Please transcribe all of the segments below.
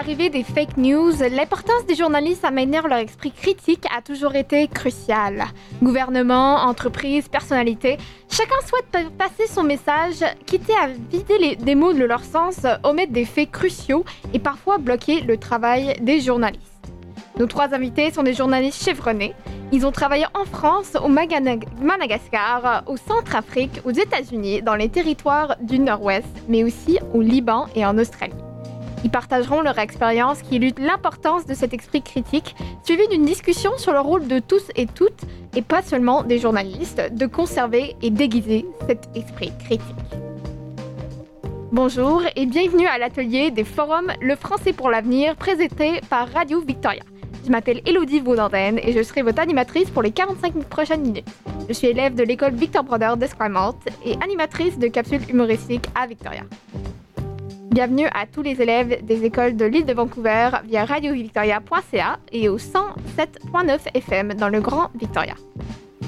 l'arrivée des fake news, l'importance des journalistes à maintenir leur esprit critique a toujours été cruciale. Gouvernement, entreprises, personnalités, chacun souhaite passer son message, quitter à vider les, mots de leur sens, omettre des faits cruciaux et parfois bloquer le travail des journalistes. Nos trois invités sont des journalistes chevronnés. Ils ont travaillé en France, au Madagascar, au Centrafrique, aux États-Unis, dans les territoires du Nord-Ouest, mais aussi au Liban et en Australie. Ils partageront leur expérience qui illustre l'importance de cet esprit critique, suivi d'une discussion sur le rôle de tous et toutes, et pas seulement des journalistes, de conserver et déguiser cet esprit critique. Bonjour et bienvenue à l'atelier des forums Le français pour l'avenir présenté par Radio Victoria. Je m'appelle Elodie Vaudandenne et je serai votre animatrice pour les 45 prochaines minutes. Je suis élève de l'école Victor Broder d'Esquimalt et animatrice de capsules humoristiques à Victoria. Bienvenue à tous les élèves des écoles de l'île de Vancouver via radiovictoria.ca et au 107.9 FM dans le Grand Victoria.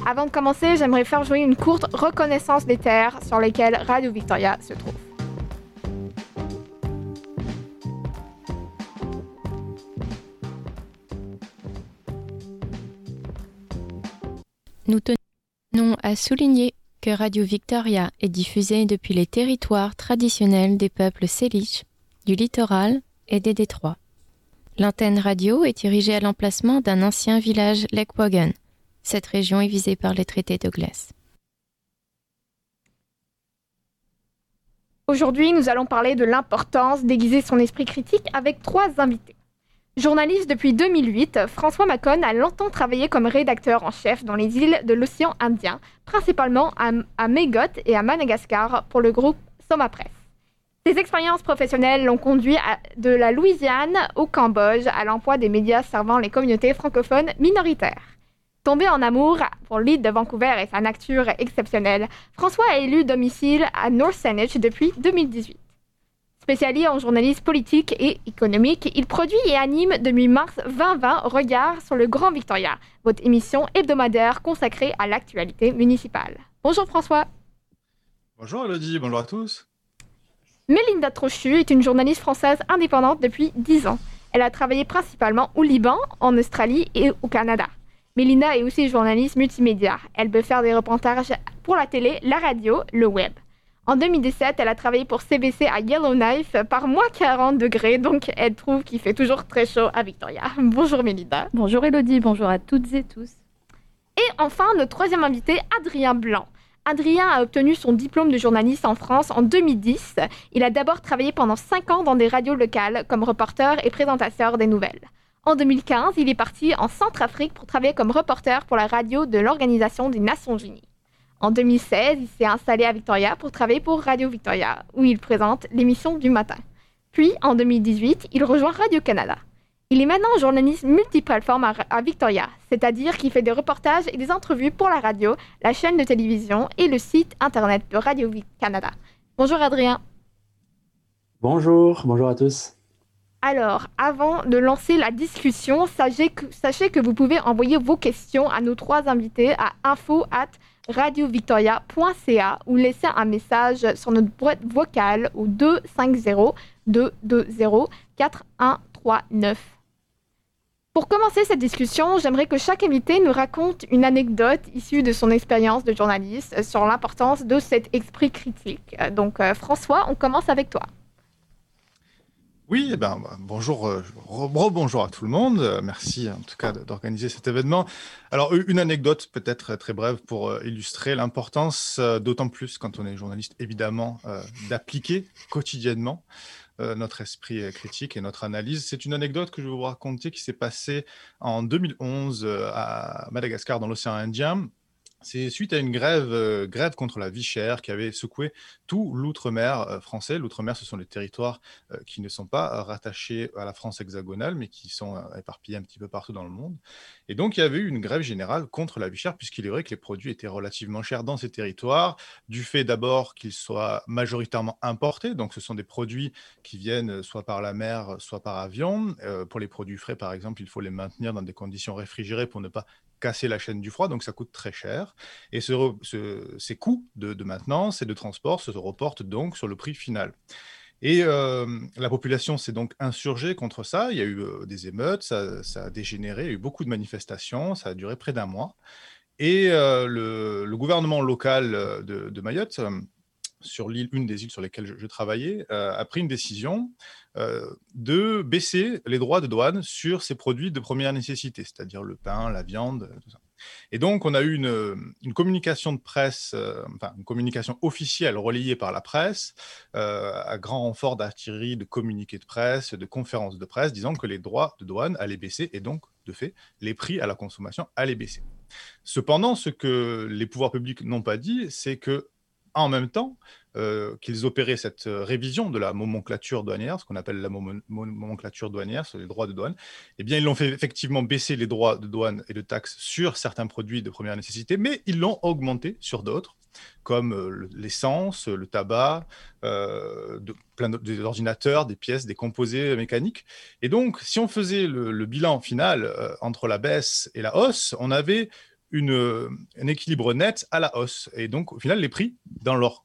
Avant de commencer, j'aimerais faire jouer une courte reconnaissance des terres sur lesquelles Radio Victoria se trouve. Nous tenons à souligner Radio Victoria est diffusée depuis les territoires traditionnels des peuples Salish, du littoral et des détroits. L'antenne radio est dirigée à l'emplacement d'un ancien village Wagon. Cette région est visée par les traités de glace. Aujourd'hui, nous allons parler de l'importance d'aiguiser son esprit critique avec trois invités. Journaliste depuis 2008, François Macon a longtemps travaillé comme rédacteur en chef dans les îles de l'océan Indien, principalement à, à et à Madagascar pour le groupe Soma Press. Ses expériences professionnelles l'ont conduit de la Louisiane au Cambodge à l'emploi des médias servant les communautés francophones minoritaires. Tombé en amour pour l'île de Vancouver et sa nature exceptionnelle, François a élu domicile à North Saanich depuis 2018. Spécialisé en journalisme politique et économique, il produit et anime depuis mars 2020 Regard sur le Grand Victoria, votre émission hebdomadaire consacrée à l'actualité municipale. Bonjour François. Bonjour Elodie, bonjour à tous. Mélinda Trochu est une journaliste française indépendante depuis 10 ans. Elle a travaillé principalement au Liban, en Australie et au Canada. Mélinda est aussi journaliste multimédia. Elle peut faire des reportages pour la télé, la radio, le web. En 2017, elle a travaillé pour CBC à Yellowknife par moins 40 degrés, donc elle trouve qu'il fait toujours très chaud à Victoria. Bonjour Mélida. Bonjour Elodie, bonjour à toutes et tous. Et enfin, notre troisième invité, Adrien Blanc. Adrien a obtenu son diplôme de journaliste en France en 2010. Il a d'abord travaillé pendant 5 ans dans des radios locales comme reporter et présentateur des nouvelles. En 2015, il est parti en Centrafrique pour travailler comme reporter pour la radio de l'Organisation des Nations Unies. En 2016, il s'est installé à Victoria pour travailler pour Radio Victoria, où il présente l'émission du matin. Puis, en 2018, il rejoint Radio-Canada. Il est maintenant journaliste multiplateforme à, à Victoria, c'est-à-dire qu'il fait des reportages et des entrevues pour la radio, la chaîne de télévision et le site internet de Radio-Canada. Bonjour Adrien. Bonjour, bonjour à tous. Alors, avant de lancer la discussion, sachez que, sachez que vous pouvez envoyer vos questions à nos trois invités à info@ radiovictoria.ca ou laisser un message sur notre boîte vocale au 250 220 4139. Pour commencer cette discussion, j'aimerais que chaque invité nous raconte une anecdote issue de son expérience de journaliste sur l'importance de cet esprit critique. Donc euh, François, on commence avec toi. Oui, eh ben, bah, bonjour, euh, bonjour à tout le monde. Euh, merci en tout cas d'organiser cet événement. Alors, une anecdote peut-être très brève pour euh, illustrer l'importance, d'autant plus quand on est journaliste, évidemment, d'appliquer quotidiennement notre esprit critique et notre analyse. C'est une anecdote que je vais vous raconter qui s'est passée en 2011 à Madagascar, dans l'océan Indien. C'est suite à une grève, euh, grève contre la vie chère qui avait secoué tout l'outre-mer euh, français. L'outre-mer, ce sont les territoires euh, qui ne sont pas rattachés à la France hexagonale, mais qui sont éparpillés un petit peu partout dans le monde. Et donc, il y avait eu une grève générale contre la vie chère, puisqu'il est vrai que les produits étaient relativement chers dans ces territoires, du fait d'abord qu'ils soient majoritairement importés. Donc, ce sont des produits qui viennent soit par la mer, soit par avion. pour les produits frais, par exemple, il faut les maintenir dans des conditions réfrigérées pour ne pas casser la chaîne du froid, donc ça coûte très cher. Et ce, ces coûts de, maintenance et de transport se reportent donc sur le prix final. Et la population s'est donc insurgée contre ça. Il y a eu des émeutes, ça, a dégénéré, il y a eu beaucoup de manifestations, ça a duré près d'un mois. Et le, gouvernement local de Mayotte sur l'île, une des îles sur lesquelles je, travaillais, euh, a pris une décision euh, de baisser les droits de douane sur ces produits de première nécessité, c'est-à-dire le pain, la viande, tout ça. Et donc, on a eu une, communication de presse, euh, enfin, une communication officielle relayée par la presse, à grand renfort d'artillerie, de communiqués de presse, de conférences de presse, disant que les droits de douane allaient baisser et donc, de fait, les prix à la consommation allaient baisser. Cependant, ce que les pouvoirs publics n'ont pas dit, c'est que en même temps euh, qu'ils opéraient cette euh, révision de la nomenclature douanière, ce qu'on appelle la nomenclature douanière sur les droits de douane, eh bien, ils l'ont fait effectivement baisser les droits de douane et de taxes sur certains produits de première nécessité, mais ils l'ont augmenté sur d'autres, comme euh, l'essence, le tabac, plein des ordinateurs, des pièces, des composés mécaniques. Et donc, si on faisait le, bilan final entre la baisse et la hausse, on avait une, un équilibre net à la hausse. Et donc, au final, les prix, dans leur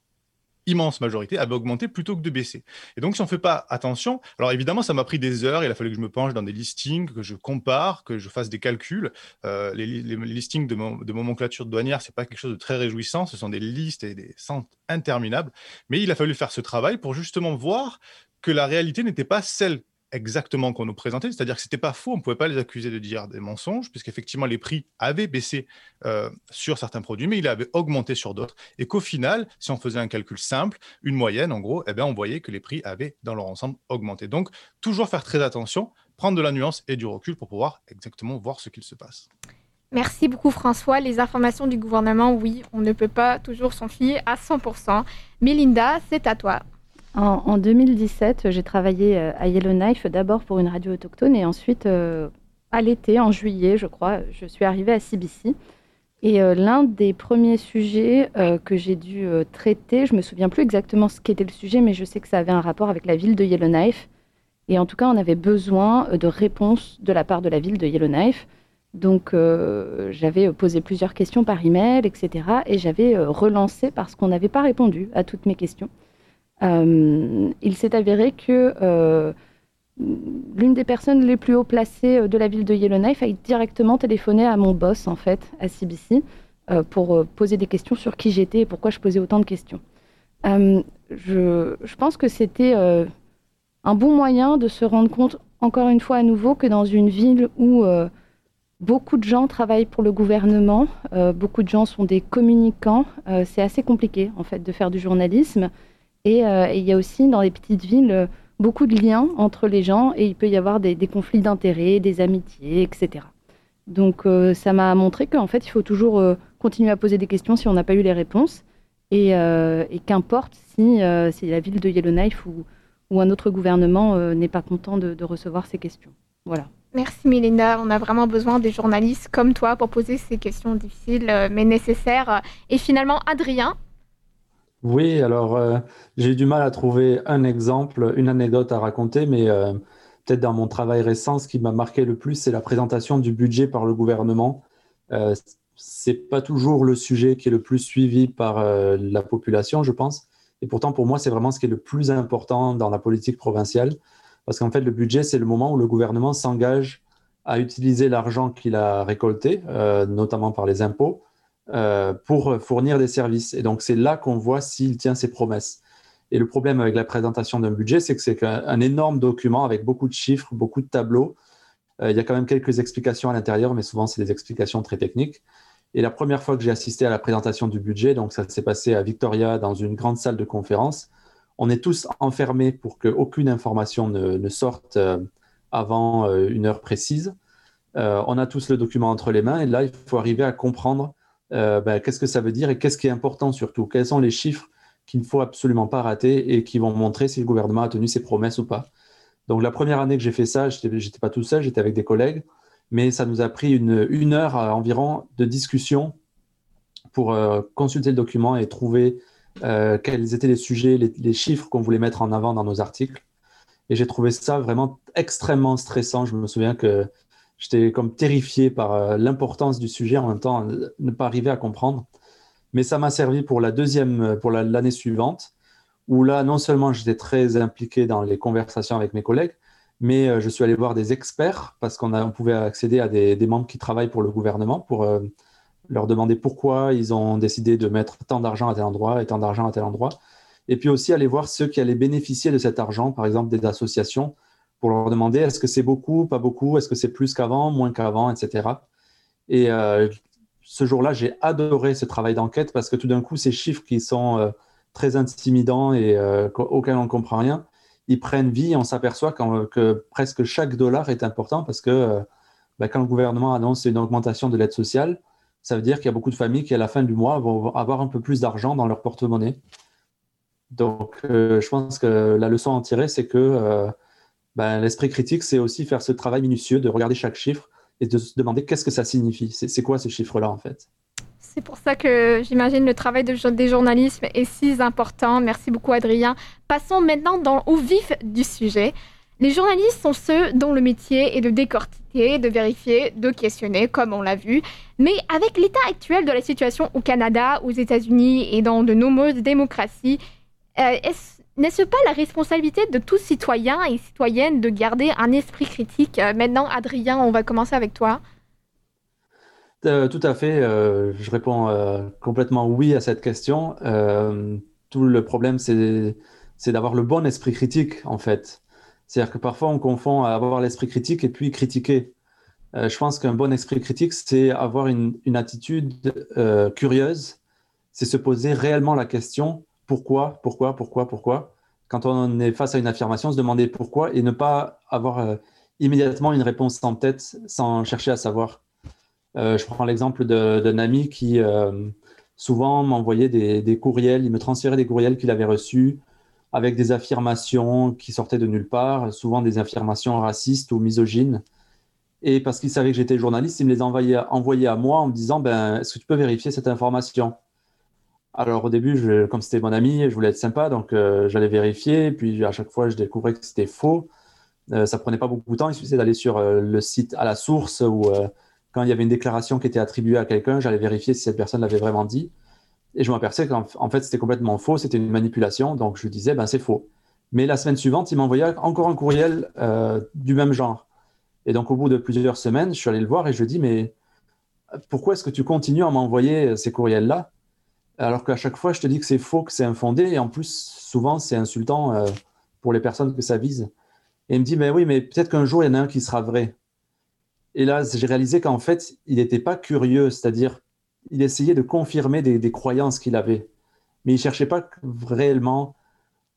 immense majorité, avaient augmenté plutôt que de baisser. Et donc, si on ne fait pas attention, alors évidemment, ça m'a pris des heures, il a fallu que je me penche dans des listings, que je compare, que je fasse des calculs. Euh, les, listings de, mon, de douanière, ce n'est pas quelque chose de très réjouissant, ce sont des listes et des centres interminables. Mais il a fallu faire ce travail pour justement voir que la réalité n'était pas celle exactement qu'on nous présentait, c'est-à-dire que ce n'était pas faux, on ne pouvait pas les accuser de dire des mensonges, puisqu'effectivement les prix avaient baissé euh, sur certains produits, mais ils avaient augmenté sur d'autres, et qu'au final, si on faisait un calcul simple, une moyenne en gros, eh bien, on voyait que les prix avaient dans leur ensemble augmenté. Donc toujours faire très attention, prendre de la nuance et du recul pour pouvoir exactement voir ce qu'il se passe. Merci beaucoup François. Les informations du gouvernement, oui, on ne peut pas toujours s'en fier à 100%. Melinda, c'est à toi. En, 2017, j'ai travaillé euh, à Yellowknife d'abord pour une radio autochtone et ensuite euh, à l'été, en juillet, je crois, je suis arrivée à CBC. Et euh, l'un des premiers sujets que j'ai dû traiter, je me souviens plus exactement ce qu'était le sujet, mais je sais que ça avait un rapport avec la ville de Yellowknife. Et en tout cas, on avait besoin de réponses de la part de la ville de Yellowknife. Donc, j'avais posé plusieurs questions par email, etc. Et j'avais relancé parce qu'on n'avait pas répondu à toutes mes questions. Euh, il s'est avéré que euh, l'une des personnes les plus haut placées euh, de la ville de Yellowknife a directement téléphoné à mon boss, en fait, à CBC, pour poser des questions sur qui j'étais et pourquoi je posais autant de questions. Je, pense que c'était un bon moyen de se rendre compte, encore une fois à nouveau, que dans une ville où beaucoup de gens travaillent pour le gouvernement, beaucoup de gens sont des communicants, c'est assez compliqué, en fait, de faire du journalisme. Euh, et, il y a aussi dans les petites villes euh, beaucoup de liens entre les gens et il peut y avoir des, conflits d'intérêts, des amitiés, etc. Donc euh, ça m'a montré qu'en fait, il faut toujours continuer à poser des questions si on n'a pas eu les réponses. Et, qu'importe si, c'est la ville de Yellowknife ou, un autre gouvernement n'est pas content de, recevoir ces questions. Voilà. Merci Mélinda, on a vraiment besoin des journalistes comme toi pour poser ces questions difficiles mais nécessaires. Et finalement, Adrien, oui, alors euh, j'ai eu du mal à trouver un exemple, une anecdote à raconter, mais euh, peut-être dans mon travail récent, ce qui m'a marqué le plus, c'est la présentation du budget par le gouvernement. Euh, c'est pas toujours le sujet qui est le plus suivi par euh, la population, je pense. Et pourtant, pour moi, c'est vraiment ce qui est le plus important dans la politique provinciale, parce qu'en fait, le budget, c'est le moment où le gouvernement s'engage à utiliser l'argent qu'il a récolté, notamment par les impôts, euh, pour fournir des services. Et donc, c'est là qu'on voit s'il tient ses promesses. Et le problème avec la présentation d'un budget, c'est que c'est un énorme document avec beaucoup de chiffres, beaucoup de tableaux. Euh, il y a quand même quelques explications à l'intérieur, mais souvent, c'est des explications très techniques. Et la première fois que j'ai assisté à la présentation du budget, donc ça s'est passé à Victoria dans une grande salle de conférence, on est tous enfermés pour qu'aucune information ne, sorte euh, avant une heure précise. on a tous le document entre les mains et là, il faut arriver à comprendre euh, ben, qu'est-ce que ça veut dire et qu'est-ce qui est important surtout? Quels sont les chiffres qu'il ne faut absolument pas rater et qui vont montrer si le gouvernement a tenu ses promesses ou pas? Donc la première année que j'ai fait ça, je n'étais pas tout seul, j'étais avec des collègues, mais ça nous a pris une, heure environ de discussion pour euh, consulter le document et trouver euh, quels étaient les sujets, les chiffres qu'on voulait mettre en avant dans nos articles. Et j'ai trouvé ça vraiment extrêmement stressant. Je me souviens que J'étais comme terrifié par euh, l'importance du sujet, en même temps, ne pas arriver à comprendre. Mais ça m'a servi pour la deuxième, pour l'année suivante, où là, non seulement j'étais très impliqué dans les conversations avec mes collègues, mais euh, je suis allé voir des experts parce qu'on on pouvait accéder à des, membres qui travaillent pour le gouvernement pour euh, leur demander pourquoi ils ont décidé de mettre tant d'argent à tel endroit et tant d'argent à tel endroit. Et puis aussi aller voir ceux qui allaient bénéficier de cet argent, par exemple des associations, pour leur demander est-ce que c'est beaucoup, pas beaucoup, est-ce que c'est plus qu'avant, moins qu'avant, etc. Et euh, ce jour-là, j'ai adoré ce travail d'enquête parce que tout d'un coup, ces chiffres qui sont très intimidants et auxquels on ne comprend rien, ils prennent vie. On s'aperçoit que presque chaque dollar est important parce que euh, bah, quand le gouvernement annonce une augmentation de l'aide sociale, ça veut dire qu'il y a beaucoup de familles qui, à la fin du mois, vont avoir un peu plus d'argent dans leur porte-monnaie. Donc, euh, je pense que la leçon à en tirer, c'est que bah, l'esprit critique, c'est aussi faire ce travail minutieux de regarder chaque chiffre et de se demander qu'est-ce que ça signifie. C'est quoi ce chiffre-là, en fait? C'est pour ça que j'imagine le travail de, des journalistes est si important. Merci beaucoup, Adrien. Passons maintenant dans, au vif du sujet. Les journalistes sont ceux dont le métier est de décortiquer, de vérifier, de questionner, comme on l'a vu. Mais avec l'état actuel de la situation au Canada, aux États-Unis et dans de nombreuses démocraties, euh, n'est-ce pas la responsabilité de tous citoyens et citoyennes de garder un esprit critique? Euh, Maintenant, Adrien, on va commencer avec toi. Euh, tout à fait. Euh, je réponds complètement oui à cette question. tout le problème, c'est d'avoir le bon esprit critique, en fait. C'est-à-dire que parfois, on confond avoir l'esprit critique et puis critiquer. je pense qu'un bon esprit critique, c'est avoir une attitude curieuse. C'est se poser réellement la question pourquoi, pourquoi, pourquoi, pourquoi. Quand on est face à une affirmation, se demander pourquoi et ne pas avoir immédiatement une réponse en tête sans chercher à savoir. Euh, je prends l'exemple d'un ami qui euh, souvent m'envoyait des, courriels, il me transférait des courriels qu'il avait reçus avec des affirmations qui sortaient de nulle part, souvent des affirmations racistes ou misogynes. Et parce qu'il savait que j'étais journaliste, il me les envoyait, à moi en me disant ben, Est-ce que tu peux vérifier cette information? Alors au début, comme c'était mon ami, je voulais être sympa, donc euh, j'allais vérifier. Puis à chaque fois, je découvrais que c'était faux. ça prenait pas beaucoup de temps. Il suffisait d'aller sur le site à la source ou quand il y avait une déclaration qui était attribuée à quelqu'un, j'allais vérifier si cette personne l'avait vraiment dit. Et je m'aperçais qu'en fait, c'était complètement faux, c'était une manipulation. Donc, je disais, ben, c'est faux. Mais la semaine suivante, il m'envoyait encore un courriel euh, du même genre. Et donc, au bout de plusieurs semaines, je suis allé le voir et je lui mais pourquoi est-ce que tu continues à m'envoyer ces courriels-là? Alors qu'à chaque fois, je te dis que c'est faux, que c'est infondé, et en plus, souvent, c'est insultant euh, pour les personnes que ça vise. Et il me dit, mais oui, mais peut-être qu'un jour, il y en a un qui sera vrai. Et là, j'ai réalisé qu'en fait, il n'était pas curieux, c'est-à-dire, il essayait de confirmer des, croyances qu'il avait, mais il ne cherchait pas réellement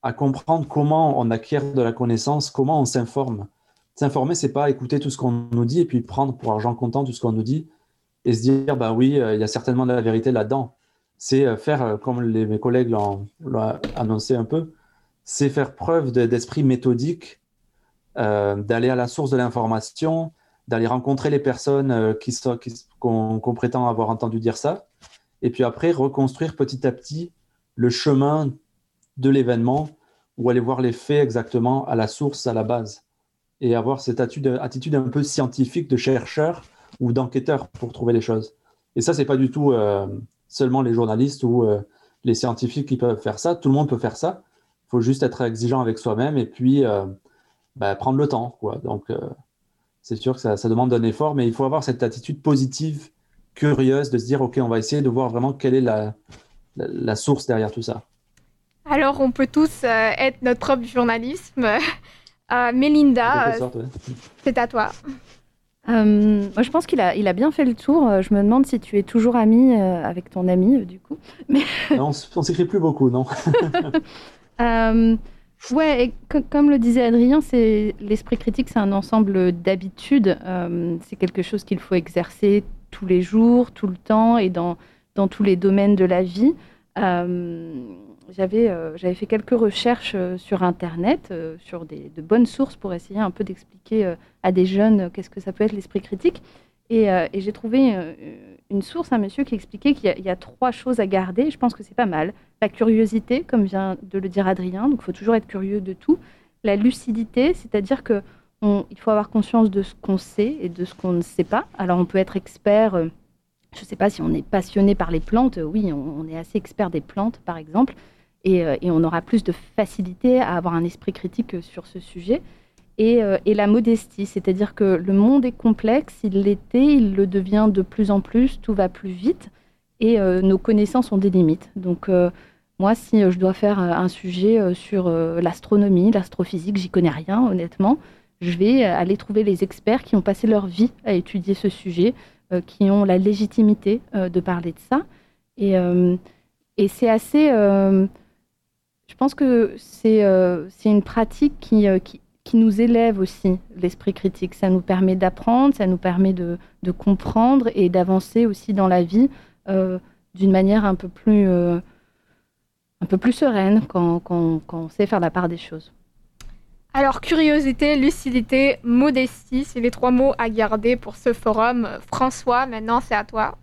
à comprendre comment on acquiert de la connaissance, comment on s'informe. S'informer, c'est pas écouter tout ce qu'on nous dit et puis prendre pour argent comptant tout ce qu'on nous dit et se dire, bah oui, euh, il y a certainement de la vérité là-dedans. C'est euh, faire, euh, comme mes collègues l'ont annoncé un peu, c'est faire preuve d'esprit méthodique, d'aller à la source de l'information, d'aller rencontrer les personnes euh, qui qu'on prétend avoir entendu dire ça, et puis après reconstruire petit à petit le chemin de l'événement ou aller voir les faits exactement à la source, à la base, et avoir cette attitude, attitude un peu scientifique de chercheur ou d'enquêteur pour trouver les choses. Et ça, c'est pas du tout euh, seulement les journalistes ou euh, les scientifiques qui peuvent faire ça. Tout le monde peut faire ça. Il faut juste être exigeant avec soi-même et puis bah, prendre le temps. Quoi. Donc, c'est sûr que ça, demande un effort, mais il faut avoir cette attitude positive, curieuse, de se dire, OK, on va essayer de voir vraiment quelle est la, source derrière tout ça. Alors, on peut tous euh, être notre propre journalisme. Euh, Mélinda, euh, c'est à toi. Moi, je pense qu'il a, il a bien fait le tour. Je me demande si tu es toujours ami avec ton ami, du coup. Mais... on ne s'écrit plus beaucoup, non? Ouais, et comme le disait Adrien, c'est l'esprit critique, c'est un ensemble d'habitudes. Euh, c'est quelque chose qu'il faut exercer tous les jours, tout le temps et dans, dans tous les domaines de la vie. Euh, j'avais, euh, fait quelques recherches sur Internet, sur des, de bonnes sources pour essayer un peu d'expliquer à des jeunes qu'est-ce que ça peut être l'esprit critique. Et, j'ai trouvé une source, un monsieur qui expliquait qu'il y, a trois choses à garder. Je pense que c'est pas mal. La curiosité, comme vient de le dire Adrien, donc il faut toujours être curieux de tout. La lucidité, c'est-à-dire que il faut avoir conscience de ce qu'on sait et de ce qu'on ne sait pas. Alors on peut être expert, euh, je ne sais pas si on est passionné par les plantes, oui, on, est assez expert des plantes par exemple. Et, on aura plus de facilité à avoir un esprit critique sur ce sujet. Et, et la modestie, c'est-à-dire que le monde est complexe, il l'était, il le devient de plus en plus, tout va plus vite, et nos connaissances ont des limites. Donc moi, si je dois faire un sujet sur l'astronomie, l'astrophysique, j'y connais rien, honnêtement je vais aller trouver les experts qui ont passé leur vie à étudier ce sujet, euh, qui ont la légitimité euh, de parler de ça. Euh, et c'est assez... je pense que c'est une pratique qui, qui, nous élève aussi l'esprit critique? Ça nous permet d'apprendre, ça nous permet de, comprendre et d'avancer aussi dans la vie d'une manière un peu plus, sereine quand on sait faire la part des choses. Alors, curiosité, lucidité, modestie, c'est les trois mots à garder pour ce forum. François, maintenant, c'est à toi.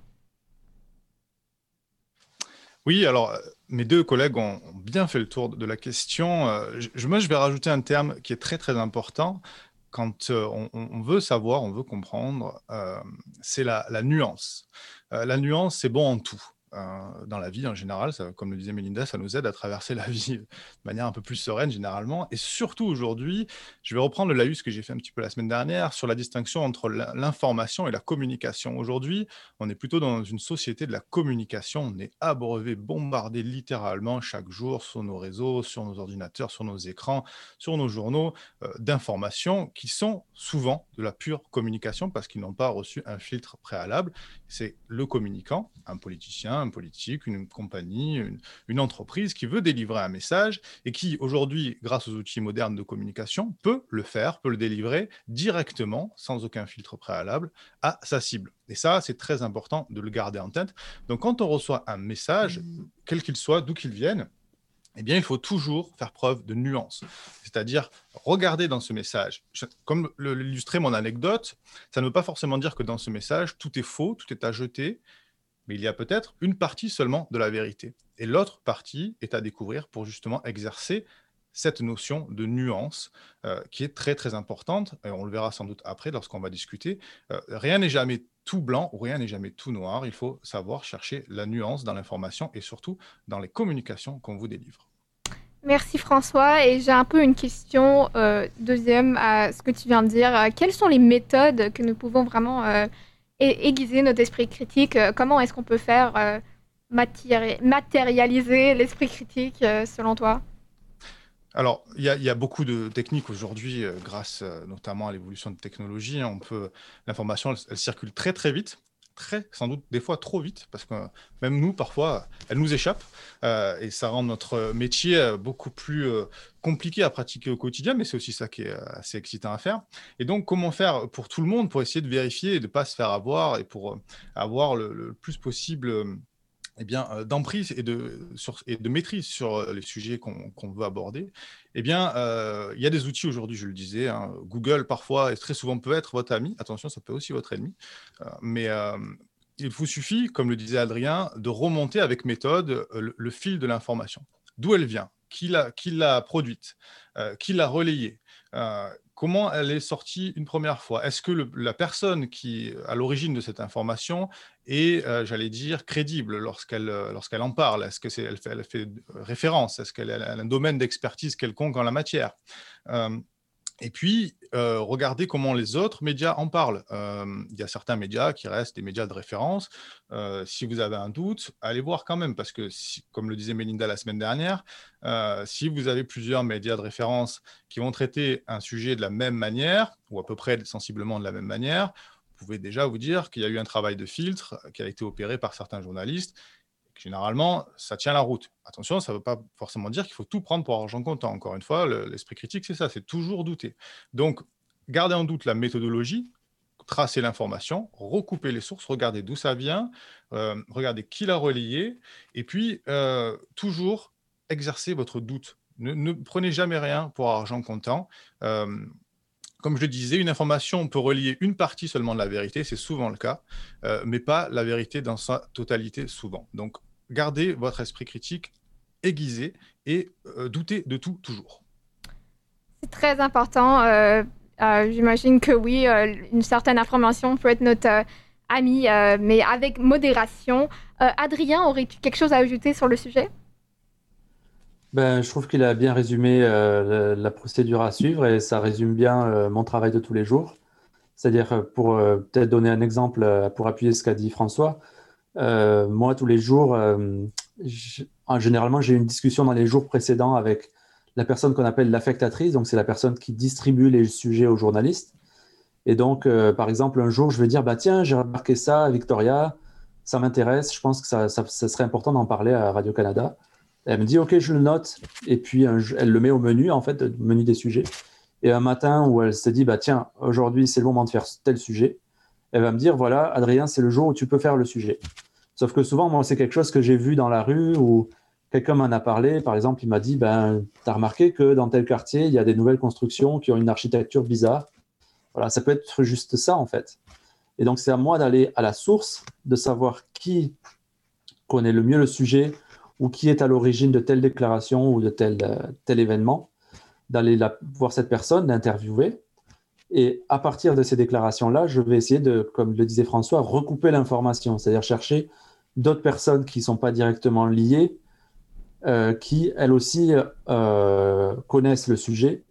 Oui, alors, mes deux collègues ont bien fait le tour de la question. Euh, je, moi, je vais rajouter un terme qui est très, très important. Quand euh, on, veut savoir, on veut comprendre, euh, c'est la, nuance. la nuance, c'est bon en tout. Euh, dans la vie en général. comme le disait Melinda, ça nous aide à traverser la vie de manière un peu plus sereine généralement. Et surtout aujourd'hui, je vais reprendre le laïus que j'ai fait un petit peu la semaine dernière sur la distinction entre l'information et la communication. Aujourd'hui, on est plutôt dans une société de la communication. On est abreuvé, bombardé littéralement chaque jour sur nos réseaux, sur nos ordinateurs, sur nos écrans, sur nos journaux euh, d'informations qui sont souvent de la pure communication parce qu'ils n'ont pas reçu un filtre préalable. C'est le communicant, un politicien, un politique, une compagnie, une, entreprise qui veut délivrer un message et qui, aujourd'hui, grâce aux outils modernes de communication, peut le faire, peut le délivrer directement, sans aucun filtre préalable, à sa cible. Et ça, c'est très important de le garder en tête. Donc, quand on reçoit un message, quel qu'il soit, d'où qu'il vienne, eh bien, il faut toujours faire preuve de nuance. C'est-à-dire, regarder dans ce message. Comme l'illustrait mon anecdote, ça ne veut pas forcément dire que dans ce message, tout est faux, tout est à jeter mais il y a peut-être une partie seulement de la vérité. Et l'autre partie est à découvrir pour justement exercer cette notion de nuance euh, qui est très très importante, et on le verra sans doute après lorsqu'on va discuter. Euh, rien n'est jamais tout blanc ou rien n'est jamais tout noir, il faut savoir chercher la nuance dans l'information et surtout dans les communications qu'on vous délivre. Merci François, et j'ai un peu une question euh, deuxième à ce que tu viens de dire. quelles sont les méthodes que nous pouvons vraiment et aiguiser notre esprit critique. Euh, comment est-ce qu'on peut faire euh, matérialiser l'esprit critique euh, selon toi? Alors, il y, a beaucoup de techniques aujourd'hui, grâce notamment à l'évolution de technologies. Hein. On peut, l'information, elle, circule très très vite très, sans doute des fois trop vite, parce que même nous, parfois, elle nous échappe, euh, et ça rend notre métier euh, beaucoup plus euh, compliqué à pratiquer au quotidien, mais c'est aussi ça qui est assez excitant à faire. Et donc, comment faire pour tout le monde, pour essayer de vérifier et de ne pas se faire avoir, et pour avoir le plus possible eh bien, euh, d'emprise et de, et de maîtrise sur euh, les sujets qu'on veut aborder, eh bien, euh, il y a des outils aujourd'hui, je le disais. Hein. Google, parfois, et très souvent, peut être votre ami. Attention, ça peut aussi votre ennemi. mais il vous suffit, comme le disait Adrien, de remonter avec méthode le, fil de l'information. D'où elle vient? Qui l'a produite? Qui l'a relayée? Comment elle est sortie une première fois? Est-ce que la personne qui à l'origine de cette information est, euh, j'allais dire, crédible lorsqu'elle euh, lorsqu'elle en parle? Est-ce que elle, fait, elle fait référence? Est-ce qu'elle a un domaine d'expertise quelconque en la matière? Euh, et puis, euh, regardez comment les autres médias en parlent. Euh, il y a certains médias qui restent des médias de référence. Euh, si vous avez un doute, allez voir quand même, parce que, comme le disait Melinda la semaine dernière, si vous avez plusieurs médias de référence qui vont traiter un sujet de la même manière, ou à peu près sensiblement de la même manière, vous pouvez déjà vous dire qu'il y a eu un travail de filtre qui a été opéré par certains journalistes généralement, ça tient la route. Attention, ça ne veut pas forcément dire qu'il faut tout prendre pour argent comptant. Encore une fois, l'esprit critique, c'est ça, c'est toujours douter. Donc, gardez en doute la méthodologie, tracer l'information, recouper les sources, regardez d'où ça vient, euh, regardez qui l'a relié, et puis euh, toujours exercer votre doute. Ne, prenez jamais rien pour argent comptant. Euh, comme je le disais, une information peut relier une partie seulement de la vérité, c'est souvent le cas, mais pas la vérité dans sa totalité souvent. Donc, gardez votre esprit critique aiguisé et euh, doutez de tout toujours. C'est très important. Euh, euh, j'imagine que oui, une certaine information peut être notre ami, mais avec modération. Adrien, aurais-tu quelque chose à ajouter sur le sujet? Ben, je trouve qu'il a bien résumé euh, la, procédure à suivre et ça résume bien euh, mon travail de tous les jours. C'est-à-dire, euh, pour peut-être donner un exemple pour appuyer ce qu'a dit François, moi, tous les jours, généralement, j'ai une discussion dans les jours précédents avec la personne qu'on appelle l'affectatrice, donc c'est la personne qui distribue les sujets aux journalistes. Et donc, par exemple, un jour, je vais dire, bah, tiens, j'ai remarqué ça, Victoria, ça m'intéresse, je pense que ça serait important d'en parler à Radio-Canada. Elle me dit, OK, je le note. Et puis, elle le met au menu, en fait, menu des sujets. Et un matin où elle se dit, bah, tiens, aujourd'hui, c'est le moment de faire tel sujet, elle va me dire, voilà, Adrien, c'est le jour où tu peux faire le sujet. Sauf que souvent, moi, c'est quelque chose que j'ai vu dans la rue ou quelqu'un m'en a parlé. Par exemple, il m'a dit, ben, tu as remarqué que dans tel quartier, il y a des nouvelles constructions qui ont une architecture bizarre. Voilà, ça peut être juste ça, en fait. Et donc, c'est à moi d'aller à la source, de savoir qui connaît le mieux le sujet, ou qui est à l'origine de telle déclaration ou de tel, euh, tel événement, d'aller voir cette personne, d'interviewer. Et à partir de ces déclarations-là, je vais essayer de, comme le disait François, recouper l'information, c'est-à-dire chercher d'autres personnes qui ne sont pas directement liées, euh, qui elles aussi euh, connaissent le sujet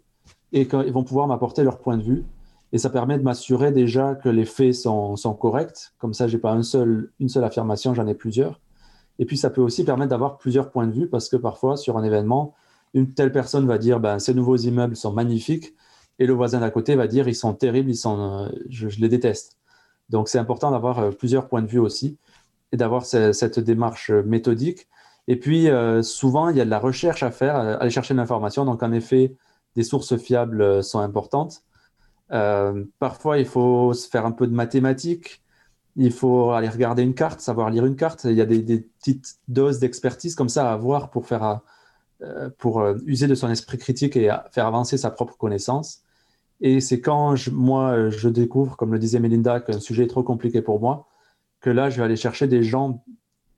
et qui vont pouvoir m'apporter leur point de vue. Et ça permet de m'assurer déjà que les faits sont, corrects. Comme ça, je n'ai pas un seul, une seule affirmation, j'en ai plusieurs. Et puis, ça peut aussi permettre d'avoir plusieurs points de vue parce que parfois, sur un événement, une telle personne va dire ben, ces nouveaux immeubles sont magnifiques et le voisin d'à côté va dire ils sont terribles, ils sont, euh, je, les déteste. Donc, c'est important d'avoir plusieurs points de vue aussi et d'avoir cette démarche méthodique. Et puis, euh, souvent, il y a de la recherche à faire, aller chercher de l'information. Donc, en effet, des sources fiables sont importantes. parfois, il faut se faire un peu de mathématiques il faut aller regarder une carte, savoir lire une carte. Il y a des, petites doses d'expertise comme ça à avoir pour, faire, euh, pour euh, user de son esprit critique et faire avancer sa propre connaissance. Et c'est quand moi, je découvre, comme le disait Melinda, qu'un sujet est trop compliqué pour moi, que là, je vais aller chercher des gens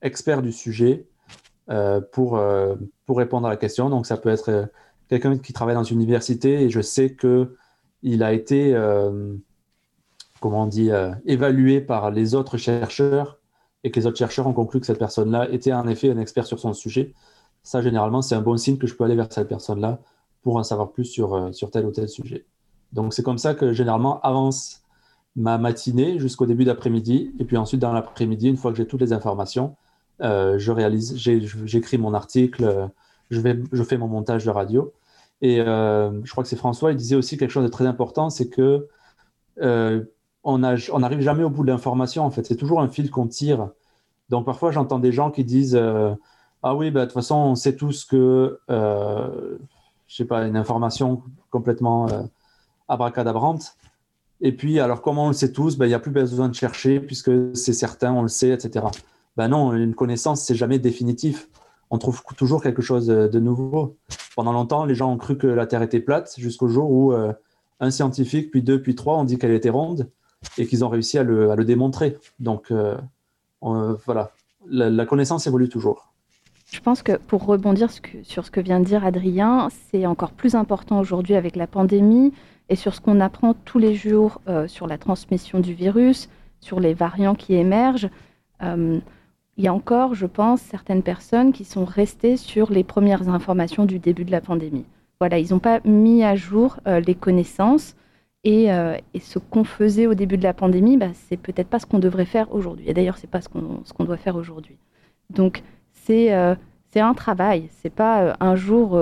experts du sujet euh, pour, pour répondre à la question. Donc, ça peut être quelqu'un qui travaille dans une université et je sais qu'il a été comment on dit, euh, évalué par les autres chercheurs et que les autres chercheurs ont conclu que cette personne-là était en effet un expert sur son sujet, ça, généralement, c'est un bon signe que je peux aller vers cette personne-là pour en savoir plus sur, euh, sur tel ou tel sujet. Donc, c'est comme ça que généralement avance ma matinée jusqu'au début d'après-midi. Et puis ensuite, dans l'après-midi, une fois que j'ai toutes les informations, euh, je réalise, j'écris mon article, je, vais, je fais mon montage de radio. Et je crois que c'est François, il disait aussi quelque chose de très important, c'est que on n'arrive jamais au bout de l'information, en fait. C'est toujours un fil qu'on tire. Donc parfois, j'entends des gens qui disent euh, Ah oui, bah, de toute façon, on sait tous que, euh, je sais pas, une information complètement euh, abracadabrante. Et puis, alors, comment on le sait tous ben, Il n'y a plus besoin de chercher puisque c'est certain, on le sait, etc. Ben non, une connaissance, c'est jamais définitif. On trouve toujours quelque chose de nouveau. Pendant longtemps, les gens ont cru que la Terre était plate jusqu'au jour où euh, un scientifique, puis deux, puis trois, ont dit qu'elle était ronde et qu'ils ont réussi à le, démontrer. Donc euh, voilà, la, connaissance évolue toujours. Je pense que pour rebondir sur ce que vient de dire Adrien, c'est encore plus important aujourd'hui avec la pandémie et sur ce qu'on apprend tous les jours euh, sur la transmission du virus, sur les variants qui émergent. Euh, il y a encore, je pense, certaines personnes qui sont restées sur les premières informations du début de la pandémie. Voilà, ils n'ont pas mis à jour les connaissances. Euh, et, ce qu'on faisait au début de la pandémie, bah, c'est peut-être pas ce qu'on devrait faire aujourd'hui. Et d'ailleurs, c'est pas ce qu'on doit faire aujourd'hui. Donc, c'est euh, un travail. C'est pas euh, un jour,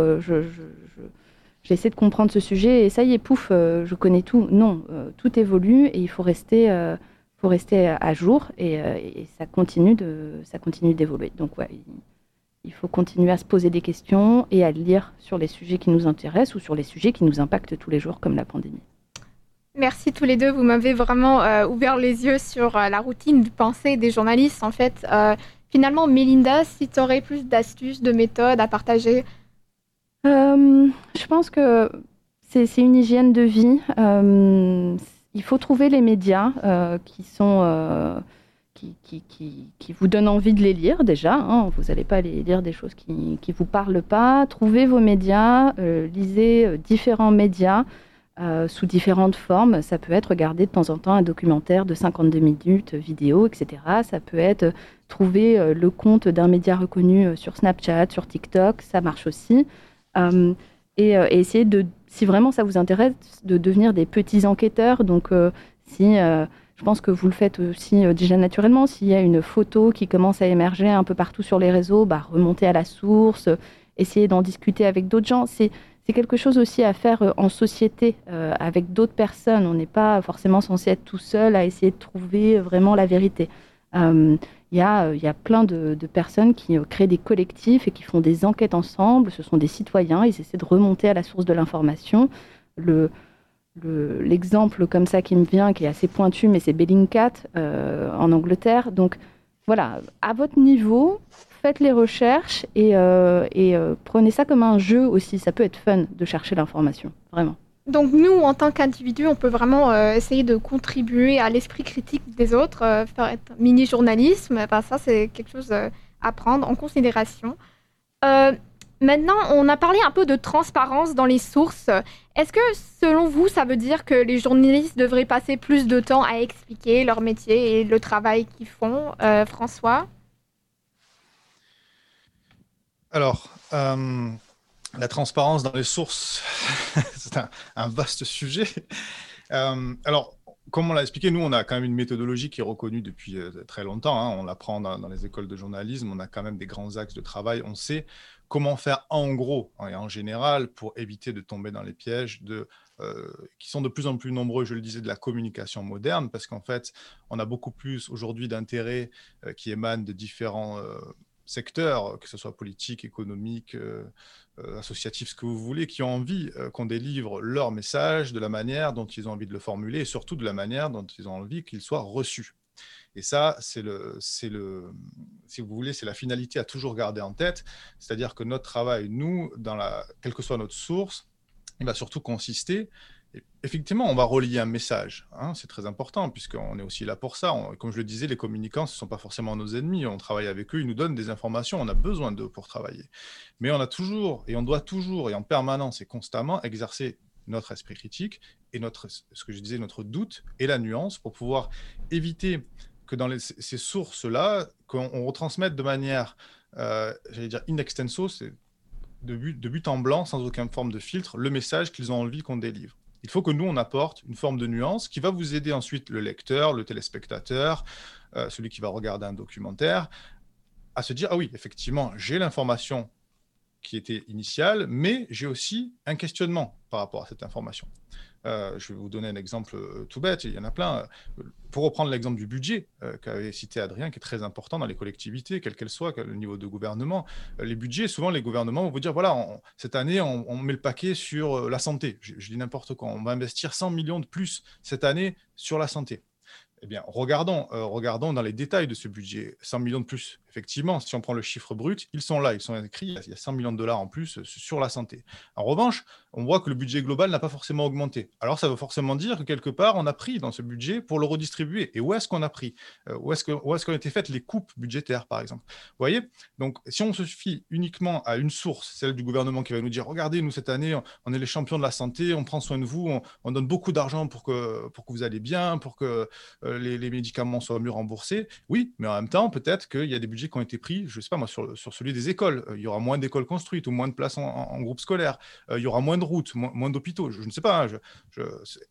j'essaie de comprendre ce sujet et ça y est, pouf, je connais tout. Non, tout évolue et il faut rester, faut rester à jour et, ça continue de, ça continue d'évoluer. Donc, ouais, il faut continuer à se poser des questions et à lire sur les sujets qui nous intéressent ou sur les sujets qui nous impactent tous les jours, comme la pandémie. Merci tous les deux. Vous m'avez vraiment euh, ouvert les yeux sur euh, la routine de pensée des journalistes. En fait, euh, finalement, Melinda, si tu aurais plus d'astuces, de méthodes à partager Je pense que c'est une hygiène de vie. il faut trouver les médias qui, qui, vous donnent envie de les lire déjà. Hein. Vous n'allez pas aller lire des choses qui ne vous parlent pas. Trouvez vos médias, lisez différents médias. sous différentes formes. Ça peut être regarder de temps en temps un documentaire de 52 minutes, vidéo, etc. Ça peut être trouver le compte d'un média reconnu sur Snapchat, sur TikTok, ça marche aussi. Et, et, essayer de, si vraiment ça vous intéresse, de devenir des petits enquêteurs. Donc, si je pense que vous le faites aussi euh, déjà naturellement. S'il y a une photo qui commence à émerger un peu partout sur les réseaux, bah, remonter à la source, essayer d'en discuter avec d'autres gens. C'est quelque chose aussi à faire euh, en société euh, avec d'autres personnes. On n'est pas forcément censé être tout seul à essayer de trouver vraiment la vérité. Il y, a, y, a, plein de, personnes qui créent des collectifs et qui font des enquêtes ensemble. Ce sont des citoyens, ils essaient de remonter à la source de l'information. Le, l'exemple comme ça qui me vient, qui est assez pointu, mais c'est Bellingcat euh, en Angleterre. Donc voilà, à votre niveau, faites les recherches et, euh, euh, prenez ça comme un jeu aussi. Ça peut être fun de chercher l'information, vraiment. Donc nous, en tant qu'individu, on peut vraiment essayer de contribuer à l'esprit critique des autres, faire être mini-journalisme. ça, c'est quelque chose à prendre en considération. Maintenant, on a parlé un peu de transparence dans les sources. Est-ce que, selon vous, ça veut dire que les journalistes devraient passer plus de temps à expliquer leur métier et le travail qu'ils font, euh, François? Alors, euh, la transparence dans les sources, c'est un, vaste sujet. Euh, alors, comme on l'a expliqué, nous, on a quand même une méthodologie qui est reconnue depuis très longtemps. Hein. On l'apprend dans, dans, les écoles de journalisme. On a quand même des grands axes de travail. On sait comment faire en gros et en général pour éviter de tomber dans les pièges de, euh, qui sont de plus en plus nombreux, je le disais, de la communication moderne, parce qu'en fait, on a beaucoup plus aujourd'hui d'intérêts euh, qui émanent de différents euh, secteurs, que ce soit politique, économique, associatif, ce que vous voulez, qui ont envie qu'on délivre leur message de la manière dont ils ont envie de le formuler et surtout de la manière dont ils ont envie qu'il soit reçu. Et ça, c'est le, c'est le, si vous voulez, c'est la finalité à toujours garder en tête. C'est-à-dire que notre travail, nous, dans la, quelle que soit notre source, il va surtout consister. Effectivement, on va relier un message. Hein, c'est très important puisqu'on est aussi là pour ça. comme je le disais, les communicants, ce ne sont pas forcément nos ennemis. On travaille avec eux, ils nous donnent des informations. On a besoin d'eux pour travailler. Mais on a toujours, et on doit toujours, et en permanence et constamment, exercer notre esprit critique et notre, ce que je disais, notre doute et la nuance pour pouvoir éviter que dans ces sources-là, qu'on retransmette de manière, euh, j'allais dire, in extenso, de de but en blanc, sans aucune forme de filtre, le message qu'ils ont envie qu'on délivre. Il faut que nous, on apporte une forme de nuance qui va vous aider ensuite le lecteur, le téléspectateur, euh, celui qui va regarder un documentaire, à se dire, ah oui, effectivement, j'ai l'information qui était initiale, mais j'ai aussi un questionnement par rapport à cette information. Euh, je vais vous donner un exemple euh, tout bête, il y en a plein. Pour reprendre l'exemple du budget euh, qu'avait cité Adrien, qui est très important dans les collectivités, quelles qu'elles soient, le niveau de gouvernement, les budgets, souvent les gouvernements vont vous dire, voilà, cette année, on, met le paquet sur la santé. Je, je dis n'importe quoi, on va investir 100 millions de plus cette année sur la santé. Eh bien, regardons, regardons dans les détails de ce budget. 100 millions de plus, effectivement, si on prend le chiffre brut, ils sont là, ils sont écrits, il y a 100 millions de dollars en plus sur la santé. En revanche, on voit que le budget global n'a pas forcément augmenté. Alors ça veut forcément dire que quelque part, on a pris dans ce budget pour le redistribuer. Et où est-ce qu'on a pris? Euh, Où est-ce qu'on est, été faites les coupes budgétaires, par exemple? Vous voyez? Donc, si on se fie uniquement à une source, celle du gouvernement qui va nous dire, regardez, nous, cette année, on est les champions de la santé, on prend soin de vous, on, donne beaucoup d'argent pour que, pour que vous allez bien, pour que euh, les, les, médicaments soient mieux remboursés. Oui, mais en même temps, peut-être qu'il y a des budgets qui ont été pris, je sais pas moi, sur, sur celui des écoles. Euh, il y aura moins d'écoles construites ou moins de places en, groupe scolaire. il y aura moins de routes, moins, d'hôpitaux. Je, ne sais pas. Hein,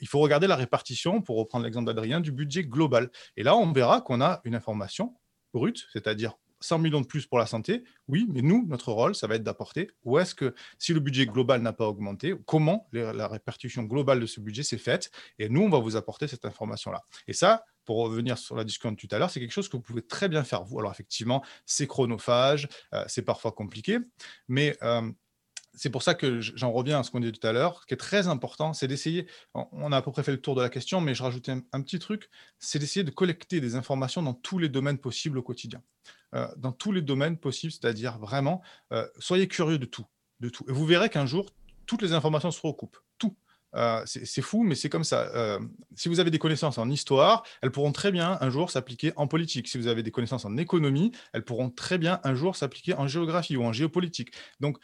il faut regarder la répartition, pour reprendre l'exemple d'Adrien, du budget global. Et là, on verra qu'on a une information brute, c'est-à-dire 100 millions de plus pour la santé, oui, mais nous, notre rôle, ça va être d'apporter où est-ce que, si le budget global n'a pas augmenté, comment la répartition globale de ce budget s'est faite, et nous, on va vous apporter cette information-là. Et ça, pour revenir sur la discussion de tout à l'heure, c'est quelque chose que vous pouvez très bien faire vous. Alors effectivement, c'est chronophage, euh, c'est parfois compliqué, mais euh, c'est pour ça que j'en reviens à ce qu'on dit tout à l'heure. Ce qui est très important, c'est d'essayer, on a à peu près fait le tour de la question, mais je rajoutais un, petit truc, c'est d'essayer de collecter des informations dans tous les domaines possibles au quotidien. Euh, dans tous les domaines possibles, c'est-à-dire vraiment, euh, soyez curieux de tout, de tout. Et vous verrez qu'un jour, toutes les informations se recoupent, tout. Euh, c'est fou, mais c'est comme ça. si vous avez des connaissances en histoire, elles pourront très bien un jour s'appliquer en politique. Si vous avez des connaissances en économie, elles pourront très bien un jour s'appliquer en géographie ou en géopolitique. Donc,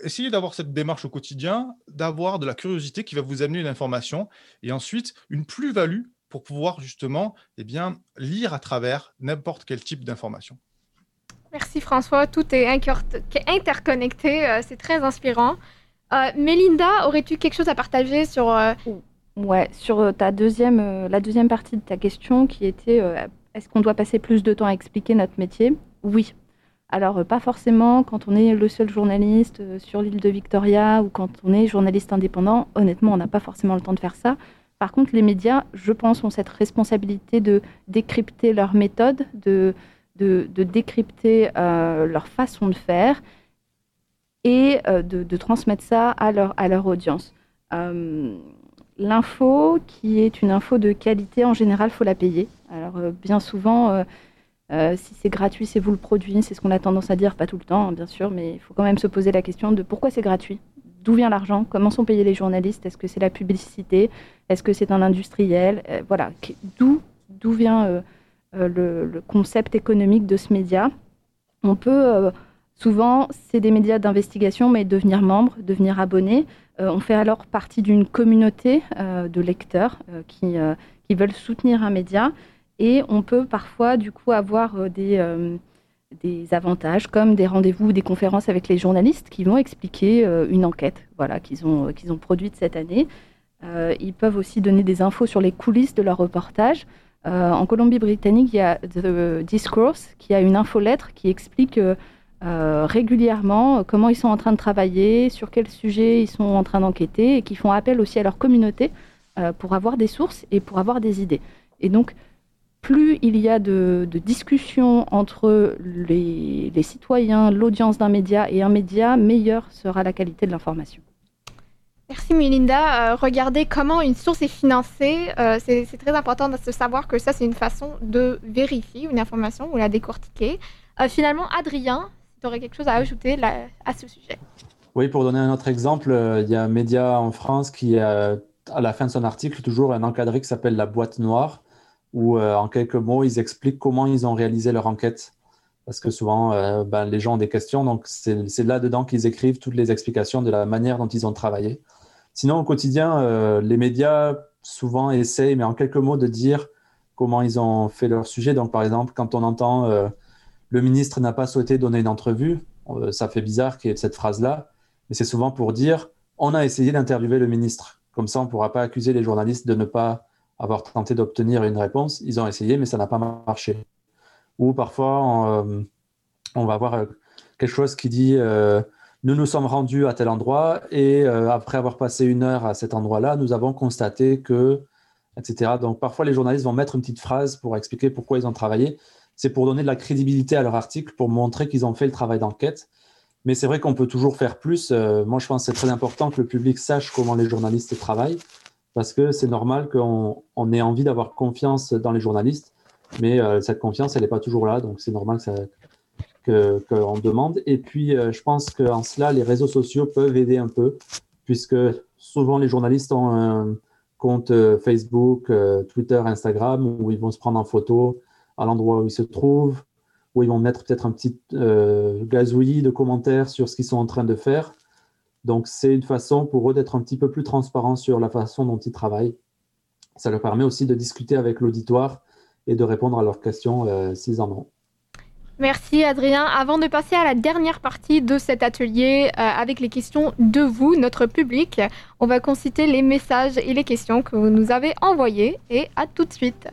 essayez d'avoir cette démarche au quotidien, d'avoir de la curiosité qui va vous amener une information et ensuite une plus-value pour pouvoir justement eh bien, lire à travers n'importe quel type d'information. Merci François, tout est interconnecté, euh, c'est très inspirant. Euh, Mélinda, aurais-tu quelque chose à partager sur... Euh, ouais, sur ta deuxième, la deuxième partie de ta question qui était est-ce qu'on doit passer plus de temps à expliquer notre métier? Oui. Alors, pas forcément quand on est le seul journaliste sur l'île de Victoria ou quand on est journaliste indépendant. Honnêtement, on n'a pas forcément le temps de faire ça. Par contre, les médias, je pense, ont cette responsabilité de décrypter leurs méthodes, de, décrypter euh, leur façon de faire et euh, de, transmettre ça à leur, à leur audience. Euh, l'info, qui est une info de qualité, en général, faut la payer. Alors, bien souvent, si c'est gratuit, c'est vous le produit, c'est ce qu'on a tendance à dire, pas tout le temps, hein, bien sûr, mais il faut quand même se poser la question de pourquoi c'est gratuit d'où vient l'argent, comment sont payés les journalistes, est-ce que c'est la publicité, est-ce que c'est un industriel, euh, voilà, d'où d'où vient euh, euh, le, concept économique de ce média. On peut souvent, c'est des médias d'investigation, mais devenir membre, devenir abonné. on fait alors partie d'une communauté de lecteurs qui, qui veulent soutenir un média et on peut parfois du coup avoir des des avantages comme des rendez-vous, des conférences avec les journalistes qui vont expliquer euh, une enquête voilà, qu'ils ont, qu'ils ont produite cette année. Euh, ils peuvent aussi donner des infos sur les coulisses de leur reportage. Euh, en Colombie-Britannique, il y a The Discourse qui a une infolettre qui explique régulièrement comment ils sont en train de travailler, sur quel sujet ils sont en train d'enquêter et qui font appel aussi à leur communauté pour avoir des sources et pour avoir des idées. Et donc, plus il y a de, discussions entre les, citoyens, l'audience d'un média et un média, meilleure sera la qualité de l'information. Merci Melinda. Euh, regardez comment une source est financée. Euh, c'est très important de se savoir que ça, c'est une façon de vérifier une information ou la décortiquer. Euh, finalement, Adrien, tu aurais quelque chose à ajouter à ce sujet Oui, pour donner un autre exemple, il y a un média en France qui a, à la fin de son article, toujours un encadré qui s'appelle La boîte noire où euh, en quelques mots, ils expliquent comment ils ont réalisé leur enquête. Parce que souvent, euh, ben, les gens ont des questions, donc c'est là-dedans qu'ils écrivent toutes les explications de la manière dont ils ont travaillé. Sinon, au quotidien, euh, les médias souvent essayent, mais en quelques mots, de dire comment ils ont fait leur sujet. Donc, par exemple, quand on entend le ministre n'a pas souhaité donner une entrevue, ça fait bizarre qu'il y ait cette phrase-là, mais c'est souvent pour dire on a essayé d'interviewer le ministre. Comme ça, on ne pourra pas accuser les journalistes de ne pas avoir tenté d'obtenir une réponse. Ils ont essayé, mais ça n'a pas marché. Ou parfois, on, euh, va avoir euh, quelque chose qui dit euh, nous nous sommes rendus à tel endroit et après avoir passé une heure à cet endroit-là, nous avons constaté que, etc. Donc parfois, les journalistes vont mettre une petite phrase pour expliquer pourquoi ils ont travaillé. C'est pour donner de la crédibilité à leur article, pour montrer qu'ils ont fait le travail d'enquête. Mais c'est vrai qu'on peut toujours faire plus. moi, je pense que c'est très important que le public sache comment les journalistes travaillent parce que c'est normal qu'on ait envie d'avoir confiance dans les journalistes, mais euh, cette confiance, elle n'est pas toujours là, donc c'est normal qu'on demande. Et puis, euh, je pense qu'en cela, les réseaux sociaux peuvent aider un peu, puisque souvent les journalistes ont un compte euh, Facebook, Twitter, Instagram, où ils vont se prendre en photo à l'endroit où ils se trouvent, où ils vont mettre peut-être un petit gazouillis de commentaires sur ce qu'ils sont en train de faire. Donc, c'est une façon pour eux d'être un petit peu plus transparents sur la façon dont ils travaillent. Ça leur permet aussi de discuter avec l'auditoire et de répondre à leurs questions euh, s'ils en ont. Merci Adrien. Avant de passer à la dernière partie de cet atelier euh, avec les questions de vous, notre public, on va conciter les messages et les questions que vous nous avez envoyés et à tout de suite.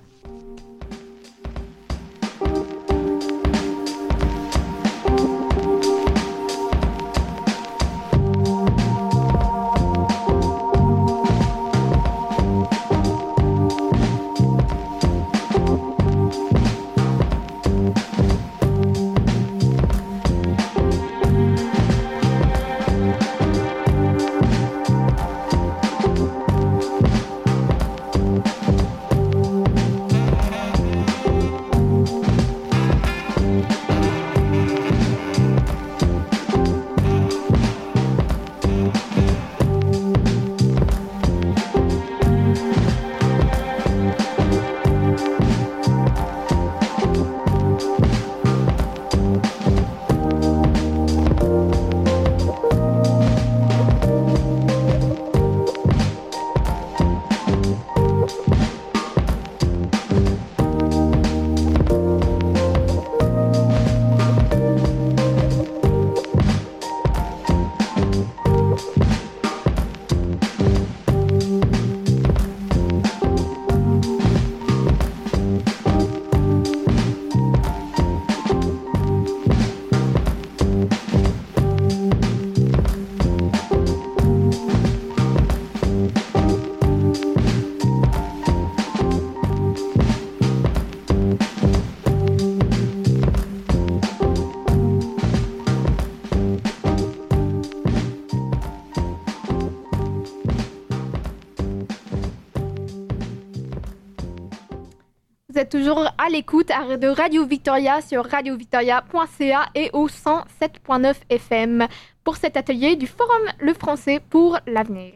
Toujours à l'écoute de Radio Victoria sur radiovictoria.ca et au 107.9 FM pour cet atelier du Forum Le Français pour l'avenir.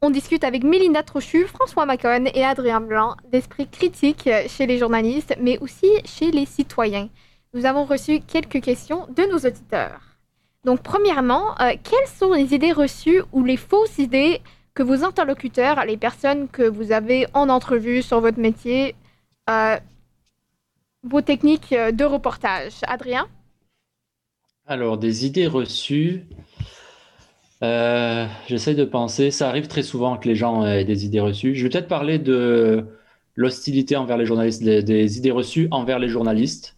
On discute avec Mélinda Trochu, François Macon et Adrien Blanc d'esprit critique chez les journalistes, mais aussi chez les citoyens. Nous avons reçu quelques questions de nos auditeurs. Donc, premièrement, euh, quelles sont les idées reçues ou les fausses idées que vos interlocuteurs, les personnes que vous avez en entrevue sur votre métier, vos techniques de reportage. Adrien? Alors, des idées reçues. Euh, j'essaie de penser. Ça arrive très souvent que les gens aient des idées reçues. Je vais peut-être parler de l'hostilité envers les journalistes, des, idées reçues envers les journalistes.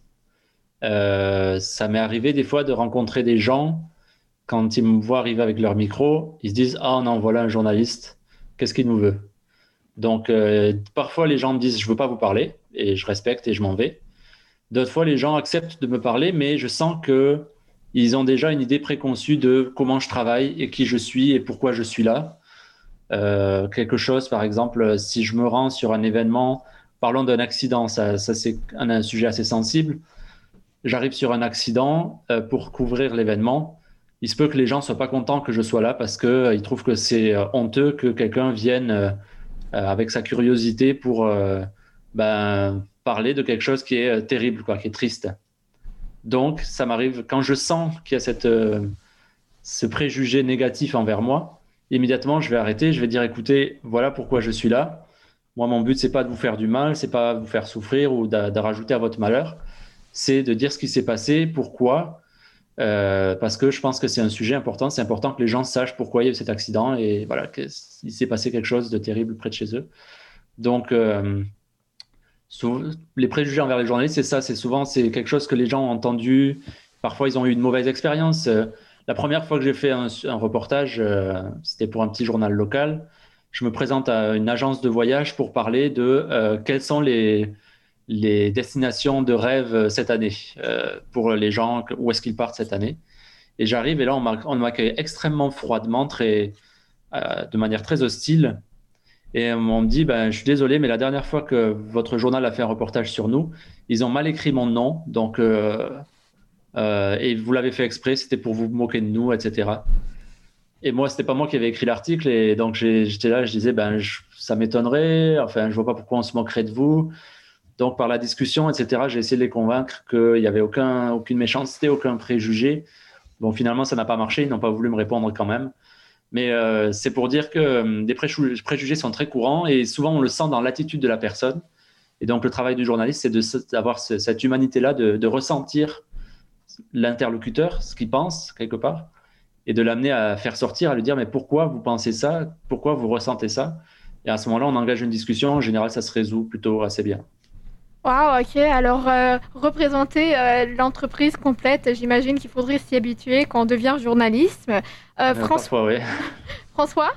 Euh, ça m'est arrivé des fois de rencontrer des gens, quand ils me voient arriver avec leur micro, ils se disent Ah non, voilà un journaliste, qu'est-ce qu'il nous veut? Donc, parfois, les gens me disent Je ne veux pas vous parler et je respecte et je m'en vais. D'autres fois, les gens acceptent de me parler, mais je sens que ils ont déjà une idée préconçue de comment je travaille et qui je suis et pourquoi je suis là. Euh, quelque chose, par exemple, si je me rends sur un événement, parlons d'un accident, ça, c'est un, sujet assez sensible. J'arrive sur un accident euh, pour couvrir l'événement. Il se peut que les gens soient pas contents que je sois là parce qu'ils euh, trouvent que c'est honteux que quelqu'un vienne avec sa curiosité pour ben, parler de quelque chose qui est euh, terrible, quoi, qui est triste. Donc, ça m'arrive quand je sens qu'il y a cette, euh, ce préjugé négatif envers moi, immédiatement, je vais arrêter, je vais dire, écoutez, voilà pourquoi je suis là. Moi, mon but, c'est pas de vous faire du mal, c'est pas de vous faire souffrir ou de, rajouter à votre malheur. C'est de dire ce qui s'est passé, pourquoi, euh, parce que je pense que c'est un sujet important. C'est important que les gens sachent pourquoi il y a eu cet accident et voilà, qu'il s'est passé quelque chose de terrible près de chez eux. Donc, les préjugés envers les journalistes, c'est ça, c'est souvent c'est quelque chose que les gens ont entendu. Parfois, ils ont eu une mauvaise expérience. Euh, la première fois que j'ai fait un, reportage, euh, c'était pour un petit journal local. Je me présente à une agence de voyage pour parler de euh, quelles sont les, destinations de rêve cette année pour les gens, où est-ce qu'ils partent cette année. Et j'arrive et là, on m'accueille extrêmement froidement, très, de manière très hostile. Et on me dit, ben, je suis désolé, mais la dernière fois que votre journal a fait un reportage sur nous, ils ont mal écrit mon nom. Donc, euh, euh, et vous l'avez fait exprès, c'était pour vous moquer de nous, etc. Et moi, c'était pas moi qui avais écrit l'article. Et donc, j'étais là, je disais, ben, ça m'étonnerait. Enfin, je vois pas pourquoi on se moquerait de vous. Donc, par la discussion, etc., j'ai essayé de les convaincre qu'il n'y avait aucun, aucune méchanceté, aucun préjugé. Bon, finalement, ça n'a pas marché. Ils n'ont pas voulu me répondre quand même. Mais euh, c'est pour dire que euh, des préjugés sont très courants et souvent on le sent dans l'attitude de la personne. Et donc le travail du journaliste, c'est d'avoir cette humanité-là, de, ressentir l'interlocuteur, ce qu'il pense quelque part, et de l'amener à faire sortir, à lui dire mais pourquoi vous pensez ça, pourquoi vous ressentez ça? Et à ce moment-là, on engage une discussion. En général, ça se résout plutôt assez bien. Wow, ok. Alors, euh, représenter l'entreprise complète, j'imagine qu'il faudrait s'y habituer quand on devient journaliste. Euh, François, oui. François?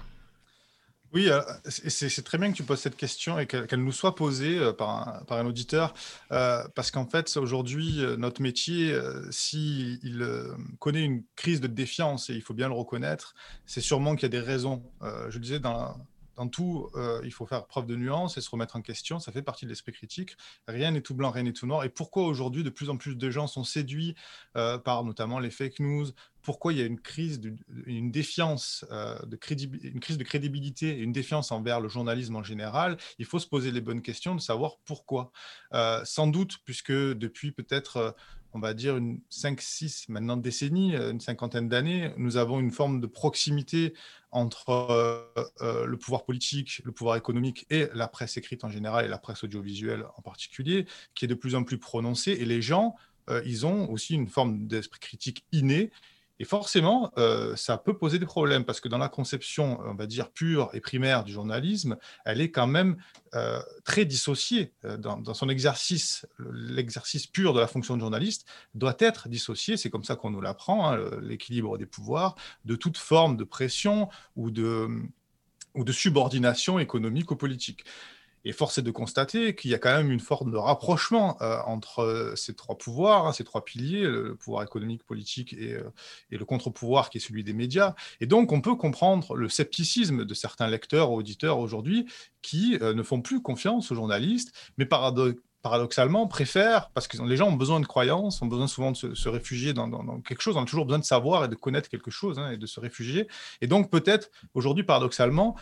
Oui, euh, c'est très bien que tu poses cette question et qu'elle nous soit posée euh, par un, par un auditeur, parce qu'en fait, aujourd'hui, notre métier, s'il connaît une crise de défiance, et il faut bien le reconnaître, c'est sûrement qu'il y a des raisons. je le disais dans, dans tout, il faut faire preuve de nuance et se remettre en question. Ça fait partie de l'esprit critique. Rien n'est tout blanc, rien n'est tout noir. Et pourquoi aujourd'hui, de plus en plus de gens sont séduits par notamment les fake news, pourquoi il y a une crise, de, une défiance, euh, de une crise de crédibilité, une défiance envers le journalisme en général, il faut se poser les bonnes questions de savoir pourquoi. Euh, sans doute, puisque depuis peut-être, euh, on va dire, une 5, 6, maintenant décennies, une cinquantaine d'années, nous avons une forme de proximité entre le pouvoir politique, le pouvoir économique et la presse écrite en général et la presse audiovisuelle en particulier, qui est de plus en plus prononcée. Et les gens, ils ont aussi une forme d'esprit critique inné et forcément, euh, ça peut poser des problèmes parce que dans la conception, on va dire, pure et primaire du journalisme, elle est quand même euh, très dissociée. Euh, dans, son exercice, l'exercice pur de la fonction de journaliste doit être dissocié, c'est comme ça qu'on nous l'apprend, hein, l'équilibre des pouvoirs, de toute forme de pression ou de, ou de subordination économique ou politique. Et force est de constater qu'il y a quand même une forme de rapprochement euh, entre euh, ces trois pouvoirs, hein, ces trois piliers, le pouvoir économique, politique et, euh, et le contre-pouvoir qui est celui des médias. Et donc, on peut comprendre le scepticisme de certains lecteurs auditeurs aujourd'hui qui ne font plus confiance aux journalistes, mais paradoxalement, préfèrent, parce que les gens ont besoin de croyances, ont besoin souvent de se, réfugier dans, quelque chose, on a toujours besoin de savoir et de connaître quelque chose hein, et de se réfugier. Et donc, peut-être, aujourd'hui, paradoxalement,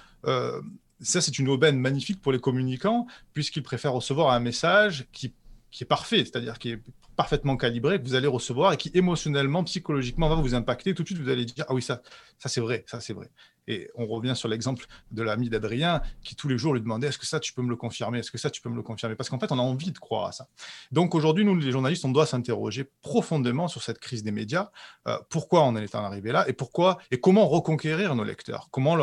ça, c'est une aubaine magnifique pour les communicants, puisqu'ils préfèrent recevoir un message qui, qui est parfait, c'est-à-dire qui est parfaitement calibré, que vous allez recevoir et qui émotionnellement, psychologiquement va vous impacter. Tout de suite, vous allez dire Ah oui, ça, ça c'est vrai, ça c'est vrai. Et on revient sur l'exemple de l'ami d'Adrien qui tous les jours lui demandait Est-ce que ça, tu peux me le confirmer? Est-ce que ça, tu peux me le confirmer? Parce qu'en fait, on a envie de croire à ça. Donc aujourd'hui, nous, les journalistes, on doit s'interroger profondément sur cette crise des médias. Euh, pourquoi on en est arrivé là? Et pourquoi? Et comment reconquérir nos lecteurs? Comment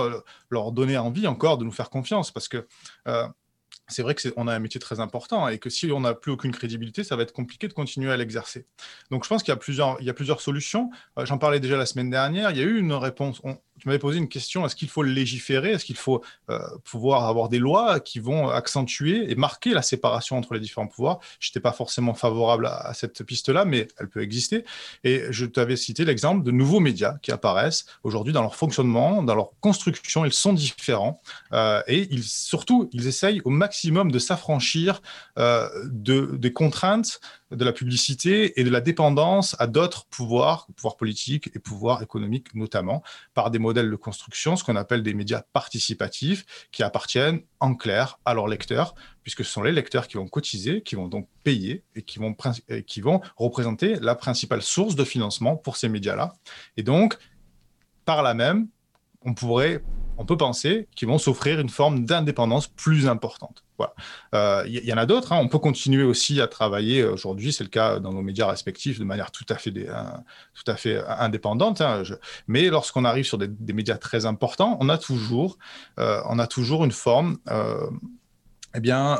leur donner envie encore de nous faire confiance? Parce que euh, c'est vrai qu'on a un métier très important et que si on n'a plus aucune crédibilité, ça va être compliqué de continuer à l'exercer. Donc je pense qu'il y a plusieurs, solutions. Euh, j'en parlais déjà la semaine dernière. Il y a eu une réponse tu m'avais posé une question, est-ce qu'il faut légiférer? Est-ce qu'il faut euh, pouvoir avoir des lois qui vont accentuer et marquer la séparation entre les différents pouvoirs? Je n'étais pas forcément favorable à, cette piste-là, mais elle peut exister. Et je t'avais cité l'exemple de nouveaux médias qui apparaissent aujourd'hui dans leur fonctionnement, dans leur construction, ils sont différents. Euh, et surtout, ils essayent au maximum de s'affranchir euh, de, des contraintes de la publicité et de la dépendance à d'autres pouvoirs, pouvoirs politiques et pouvoirs économiques notamment, par des modèles de construction, ce qu'on appelle des médias participatifs, qui appartiennent en clair à leurs lecteurs, puisque ce sont les lecteurs qui vont cotiser, qui vont donc payer et qui vont, qui vont représenter la principale source de financement pour ces médias-là. Et donc, par là même, on pourrait on peut penser qu'ils vont s'offrir une forme d'indépendance plus importante. Voilà. Euh, il y, en a d'autres. Hein. On peut continuer aussi à travailler aujourd'hui, c'est le cas dans nos médias respectifs, de manière tout à fait, tout à fait indépendante. Hein. Mais lorsqu'on arrive sur des, médias très importants, on a toujours, euh, on a toujours une forme, euh, eh bien,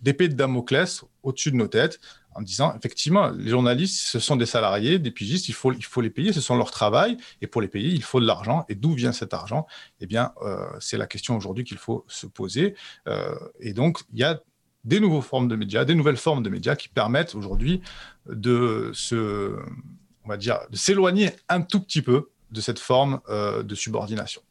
d'épée de Damoclès au-dessus de nos têtes en disant effectivement, les journalistes, ce sont des salariés, des pigistes, il faut, il faut les payer, ce sont leur travail, et pour les payer, il faut de l'argent. Et d'où vient cet argent? Eh bien, euh, c'est la question aujourd'hui qu'il faut se poser. Euh, et donc, il y a des nouvelles formes de médias, des nouvelles formes de médias qui permettent aujourd'hui de se, on va dire, de s'éloigner un tout petit peu de cette forme euh, de subordination.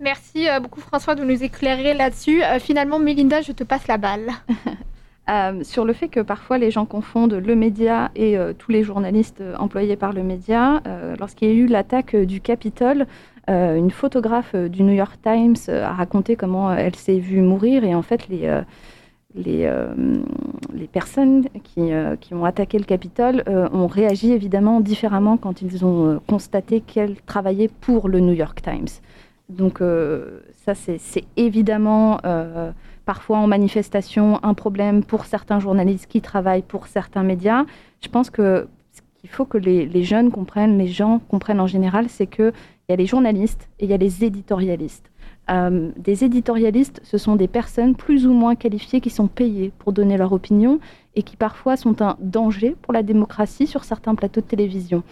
Merci beaucoup François de nous éclairer là-dessus. finalement, Mélinda, je te passe la balle. Euh, sur le fait que parfois les gens confondent le média et euh, tous les journalistes euh, employés par le média. Lorsqu'il y a eu l'attaque du Capitole, une photographe du New York Times a raconté comment elle s'est vue mourir et en fait les, les, les personnes qui, qui, ont attaqué le Capitole ont réagi évidemment différemment quand ils ont constaté qu'elle travaillait pour le New York Times. Donc ça c'est évidemment parfois en manifestation un problème pour certains journalistes qui travaillent pour certains médias. Je pense que ce qu'il faut que les, jeunes comprennent, les gens comprennent en général, c'est qu'il y a les journalistes et il y a les éditorialistes. Euh, des éditorialistes, ce sont des personnes plus ou moins qualifiées qui sont payées pour donner leur opinion et qui parfois sont un danger pour la démocratie sur certains plateaux de télévision.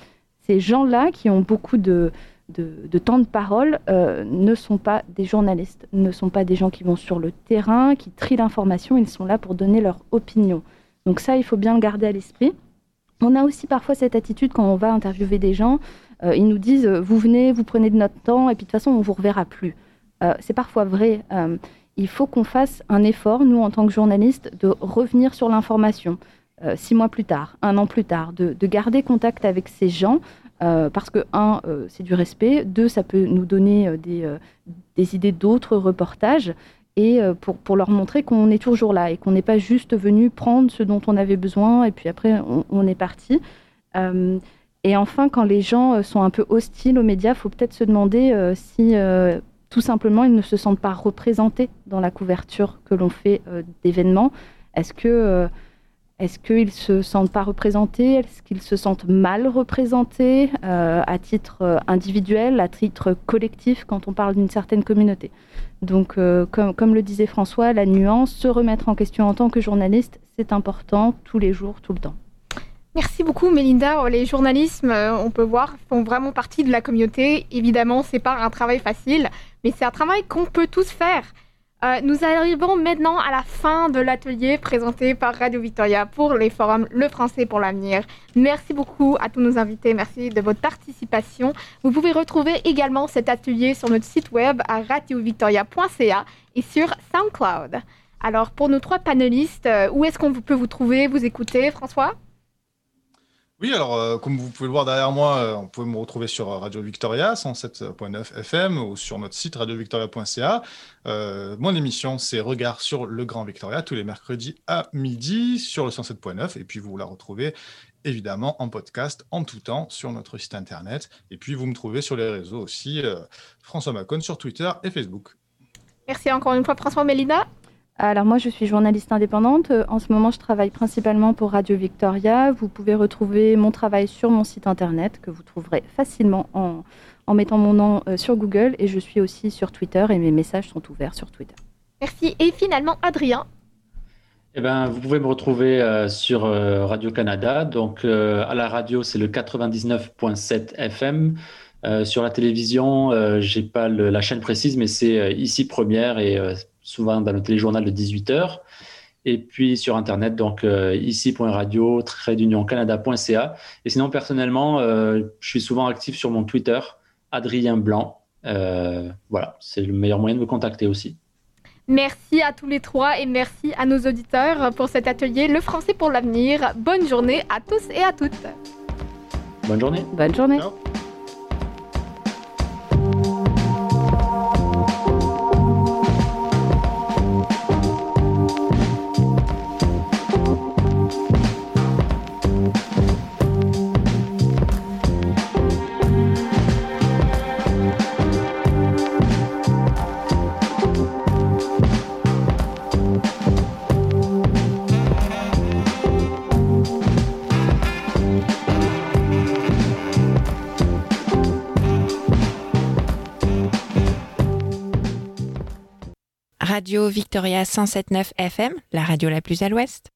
Ces gens-là qui ont beaucoup de, de, temps de parole euh, ne sont pas des journalistes, ne sont pas des gens qui vont sur le terrain, qui trient l'information, ils sont là pour donner leur opinion. Donc ça, il faut bien le garder à l'esprit. On a aussi parfois cette attitude quand on va interviewer des gens, euh, ils nous disent euh, vous venez, vous prenez de notre temps et puis de toute façon on vous reverra plus. c'est parfois vrai. il faut qu'on fasse un effort, nous en tant que journalistes, de revenir sur l'information. six mois plus tard, un an plus tard, de, de garder contact avec ces gens, euh, parce que, un, euh, c'est du respect, deux, ça peut nous donner euh, des, des, idées d'autres reportages, et pour, pour, leur montrer qu'on est toujours là et qu'on n'est pas juste venu prendre ce dont on avait besoin, et puis après, on, est parti. et enfin, quand les gens sont un peu hostiles aux médias, il faut peut-être se demander si tout simplement ils ne se sentent pas représentés dans la couverture que l'on fait d'événements. Est-ce que est-ce qu'ils se sentent pas représentés? Est-ce qu'ils se sentent mal représentés euh, à titre euh, individuel, à titre collectif quand on parle d'une certaine communauté? Donc, euh, comme, le disait François, la nuance, se remettre en question en tant que journaliste, c'est important tous les jours, tout le temps. Merci beaucoup Mélinda. Les journalistes, on peut voir, font vraiment partie de la communauté. Évidemment, c'est pas un travail facile, mais c'est un travail qu'on peut tous faire. Euh, nous arrivons maintenant à la fin de l'atelier présenté par Radio Victoria pour les forums Le français pour l'avenir. Merci beaucoup à tous nos invités, merci de votre participation. Vous pouvez retrouver également cet atelier sur notre site web à radiovictoria.ca et sur SoundCloud. Alors, pour nos trois panélistes, euh, où est-ce qu'on peut vous trouver, vous écouter, François? Oui, alors euh, comme vous pouvez le voir derrière moi, euh, on peut me retrouver sur Radio Victoria 107.9 FM ou sur notre site radiovictoria.ca. Euh, mon émission, c'est Regard sur le Grand Victoria tous les mercredis à midi sur le 107.9 et puis vous la retrouvez évidemment en podcast en tout temps sur notre site internet et puis vous me trouvez sur les réseaux aussi François Macon sur Twitter et Facebook. Merci encore une fois François Mélina. Alors moi, je suis journaliste indépendante. Euh, en ce moment, je travaille principalement pour Radio Victoria. Vous pouvez retrouver mon travail sur mon site internet que vous trouverez facilement en, mettant mon nom euh, sur Google. Et je suis aussi sur Twitter et mes messages sont ouverts sur Twitter. Merci. Et finalement, Adrien. Eh ben, vous pouvez me retrouver euh, sur Radio-Canada. Donc, à la radio, c'est le 99.7 FM. sur la télévision, j'ai pas la chaîne précise, mais c'est ici première et souvent dans le téléjournal de 18h. Et puis sur Internet, donc euh, ici.radio, canada.ca. Et sinon, personnellement, euh, je suis souvent actif sur mon Twitter, Adrien Blanc. Euh, voilà, c'est le meilleur moyen de me contacter aussi. Merci à tous les trois et merci à nos auditeurs pour cet atelier Le français pour l'avenir. Bonne journée à tous et à toutes. Bonne journée. Bonne journée. Radio Victoria 107.9 FM, la radio la plus à l'ouest.